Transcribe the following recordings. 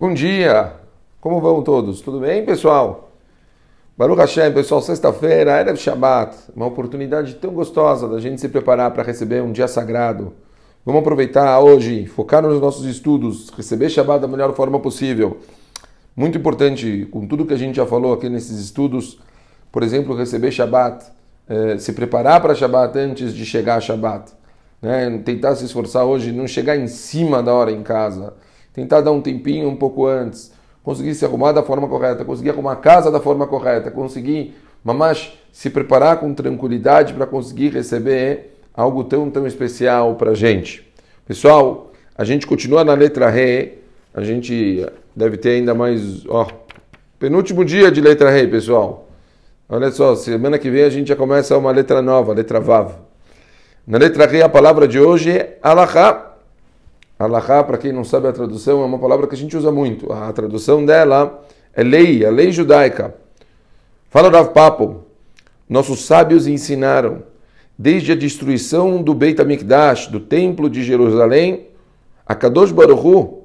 Bom dia! Como vão todos? Tudo bem, pessoal? Baruch Hashem, pessoal, sexta-feira, Erev Shabbat, uma oportunidade tão gostosa da gente se preparar para receber um dia sagrado. Vamos aproveitar hoje, focar nos nossos estudos, receber Shabbat da melhor forma possível. Muito importante, com tudo que a gente já falou aqui nesses estudos, por exemplo, receber Shabbat, eh, se preparar para Shabbat antes de chegar a Shabbat. Né? Tentar se esforçar hoje, não chegar em cima da hora em casa tentar dar um tempinho um pouco antes, conseguir se arrumar da forma correta, conseguir arrumar a casa da forma correta, conseguir, mamás, se preparar com tranquilidade para conseguir receber algo tão, tão especial para a gente. Pessoal, a gente continua na letra Re, a gente deve ter ainda mais, ó, penúltimo dia de letra Re, pessoal. Olha só, semana que vem a gente já começa uma letra nova, letra Vav. Na letra Re, a palavra de hoje é Alahá. Alahá, para quem não sabe a tradução, é uma palavra que a gente usa muito. A tradução dela é lei, a lei judaica. Fala Rav Papo, nossos sábios ensinaram, desde a destruição do Beit HaMikdash, do Templo de Jerusalém, a Kadosh Baruch Hu,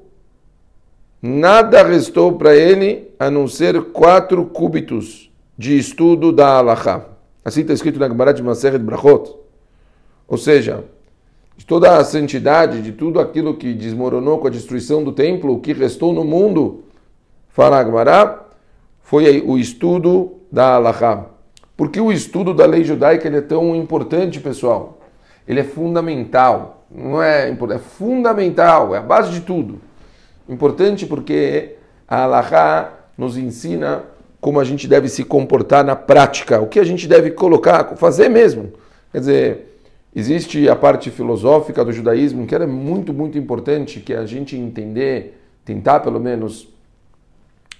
nada restou para ele a não ser quatro cúbitos de estudo da Alahá. Assim está escrito na Gemara de Maseret Brachot. Ou seja, de toda a santidade, de tudo aquilo que desmoronou com a destruição do templo, o que restou no mundo, fala Agmará, foi o estudo da Allahá. Por que o estudo da lei judaica é tão importante, pessoal? Ele é fundamental. Não é, é fundamental, é a base de tudo. Importante porque a Allahá nos ensina como a gente deve se comportar na prática, o que a gente deve colocar, fazer mesmo. Quer dizer, Existe a parte filosófica do judaísmo que é muito, muito importante que a gente entender, tentar pelo menos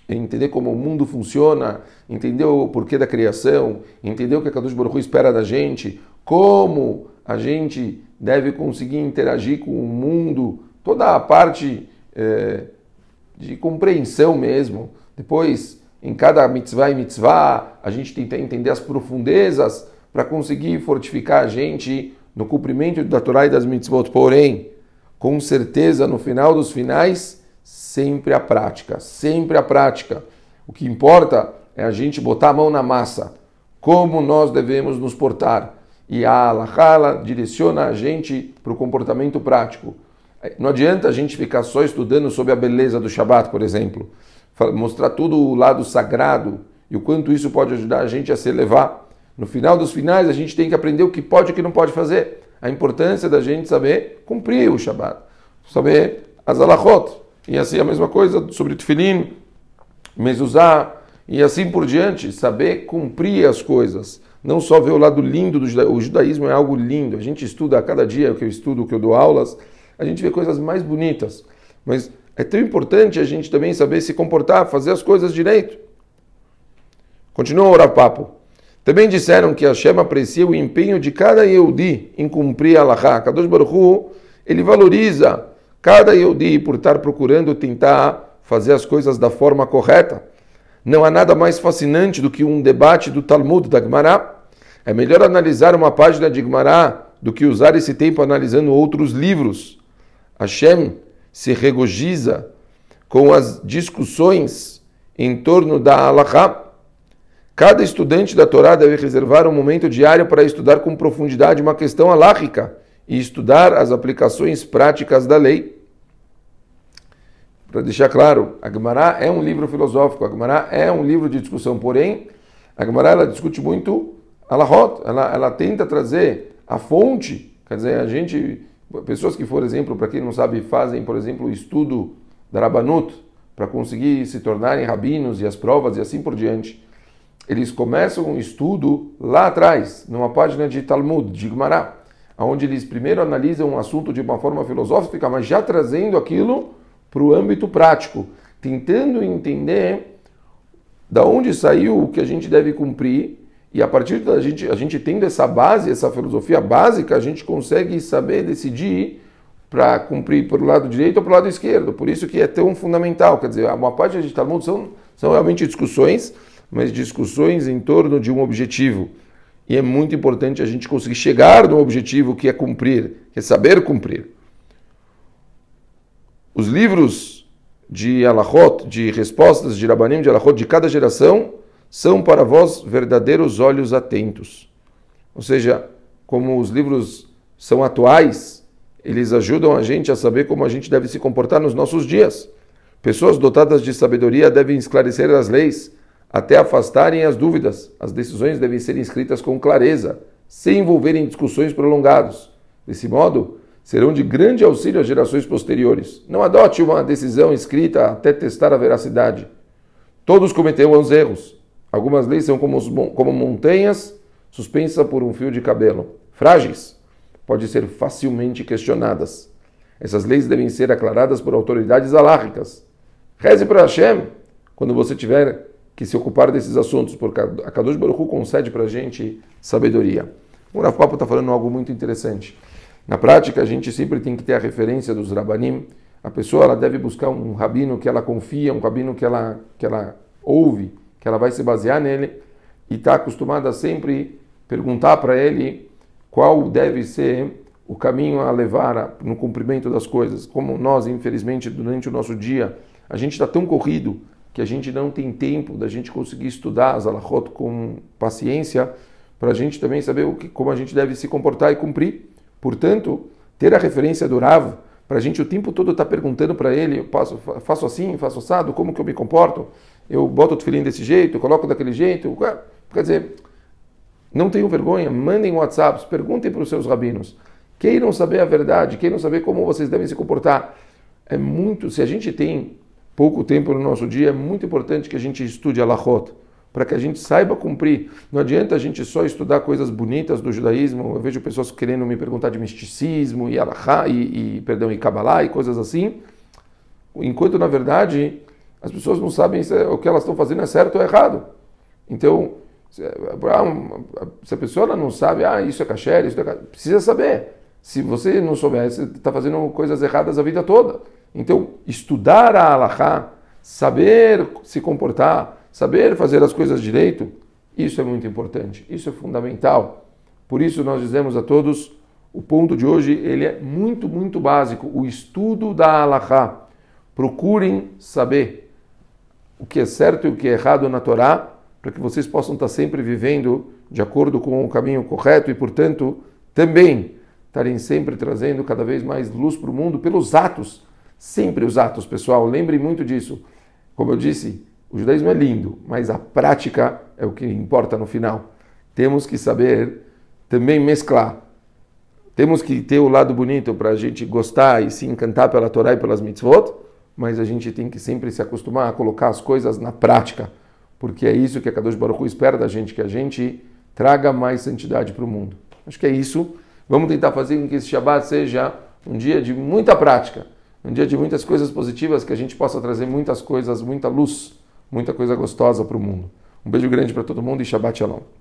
entender como o mundo funciona, entender o porquê da criação, entender o que a Kadosh Baruch Hu espera da gente, como a gente deve conseguir interagir com o mundo, toda a parte é, de compreensão mesmo. Depois, em cada mitzvah e mitzvah, a gente tenta entender as profundezas para conseguir fortificar a gente no cumprimento da Torá e das mitzvot, porém, com certeza, no final dos finais, sempre a prática, sempre a prática. O que importa é a gente botar a mão na massa, como nós devemos nos portar. E a Alahala direciona a gente para o comportamento prático. Não adianta a gente ficar só estudando sobre a beleza do Shabat, por exemplo. Mostrar todo o lado sagrado e o quanto isso pode ajudar a gente a se elevar no final dos finais, a gente tem que aprender o que pode e o que não pode fazer. A importância da gente saber cumprir o Shabbat, saber as alachot. E assim a mesma coisa sobre Tfilin, Mezuzá, e assim por diante, saber cumprir as coisas. Não só ver o lado lindo do judaísmo, o judaísmo é algo lindo. A gente estuda a cada dia o que eu estudo, o que eu dou aulas, a gente vê coisas mais bonitas. Mas é tão importante a gente também saber se comportar, fazer as coisas direito. Continua o Papo. Também disseram que Hashem aprecia o empenho de cada Yehudi em cumprir a Allahá. Kadosh Baruch Hu, ele valoriza cada Yehudi por estar procurando tentar fazer as coisas da forma correta. Não há nada mais fascinante do que um debate do Talmud da Gemara. É melhor analisar uma página de Gemara do que usar esse tempo analisando outros livros. Hashem se regozija com as discussões em torno da Allahá Cada estudante da Torá deve reservar um momento diário para estudar com profundidade uma questão alárrica e estudar as aplicações práticas da lei. Para deixar claro, a Gemara é um livro filosófico, a Gemara é um livro de discussão, porém, a Gemara ela discute muito alahot, ela, ela tenta trazer a fonte, quer dizer, a gente, pessoas que, por exemplo, para quem não sabe, fazem, por exemplo, o estudo da Rabanut, para conseguir se tornarem rabinos e as provas e assim por diante eles começam um estudo lá atrás, numa página de Talmud, de Gemara, onde eles primeiro analisam um assunto de uma forma filosófica, mas já trazendo aquilo para o âmbito prático, tentando entender da onde saiu o que a gente deve cumprir e a partir da gente, a gente tendo essa base, essa filosofia básica, a gente consegue saber decidir para cumprir para o lado direito ou para o lado esquerdo. Por isso que é tão fundamental. Quer dizer, uma página de Talmud são, são realmente discussões mas discussões em torno de um objetivo. E é muito importante a gente conseguir chegar no objetivo que é cumprir, que é saber cumprir. Os livros de alachot, de respostas de Rabanim, de alachot de cada geração, são para vós verdadeiros olhos atentos. Ou seja, como os livros são atuais, eles ajudam a gente a saber como a gente deve se comportar nos nossos dias. Pessoas dotadas de sabedoria devem esclarecer as leis, até afastarem as dúvidas. As decisões devem ser escritas com clareza, sem envolverem discussões prolongadas. Desse modo, serão de grande auxílio às gerações posteriores. Não adote uma decisão escrita até testar a veracidade. Todos cometerão os erros. Algumas leis são como, como montanhas suspensas por um fio de cabelo, frágeis, podem ser facilmente questionadas. Essas leis devem ser aclaradas por autoridades alárricas. Reze para Hashem quando você tiver que se ocupar desses assuntos, porque a Kadosh Baruch Hu concede para a gente sabedoria. O Rav está falando algo muito interessante. Na prática, a gente sempre tem que ter a referência dos Rabanim. A pessoa ela deve buscar um rabino que ela confia, um rabino que ela, que ela ouve, que ela vai se basear nele e está acostumada a sempre perguntar para ele qual deve ser o caminho a levar no cumprimento das coisas. Como nós, infelizmente, durante o nosso dia, a gente está tão corrido que a gente não tem tempo da gente conseguir estudar as alahot com paciência para a gente também saber o que, como a gente deve se comportar e cumprir. Portanto, ter a referência do Rav, para a gente o tempo todo estar tá perguntando para ele, eu passo, faço assim, faço assado, como que eu me comporto? Eu boto o tefilim desse jeito, coloco daquele jeito? Quer dizer, não tenham vergonha, mandem WhatsApps, perguntem para os seus rabinos. Queiram saber a verdade, queiram saber como vocês devem se comportar. É muito, se a gente tem pouco tempo no nosso dia, é muito importante que a gente estude a Lachot para que a gente saiba cumprir. Não adianta a gente só estudar coisas bonitas do judaísmo. Eu vejo pessoas querendo me perguntar de misticismo e alahá e, e perdão e kabbalah e coisas assim, enquanto na verdade as pessoas não sabem se o que elas estão fazendo é certo ou errado. Então, se a pessoa não sabe, ah, isso é kasher, isso é kasher, precisa saber. Se você não souber, você está fazendo coisas erradas a vida toda. Então, estudar a alahá, saber se comportar, Saber fazer as coisas direito, isso é muito importante, isso é fundamental. Por isso nós dizemos a todos, o ponto de hoje ele é muito, muito básico, o estudo da Alahá. Procurem saber o que é certo e o que é errado na Torá, para que vocês possam estar sempre vivendo de acordo com o caminho correto e, portanto, também estarem sempre trazendo cada vez mais luz para o mundo pelos atos. Sempre os atos, pessoal. Lembrem muito disso. Como eu disse, o judaísmo é lindo, mas a prática é o que importa no final. Temos que saber também mesclar. Temos que ter o lado bonito para a gente gostar e se encantar pela Torá e pelas mitzvot, mas a gente tem que sempre se acostumar a colocar as coisas na prática, porque é isso que a Kadosh Baruch Hu espera da gente, que a gente traga mais santidade para o mundo. Acho que é isso. Vamos tentar fazer com que esse Shabbat seja um dia de muita prática, um dia de muitas coisas positivas, que a gente possa trazer muitas coisas, muita luz muita coisa gostosa para o mundo. Um beijo grande para todo mundo e Shabbat Shalom.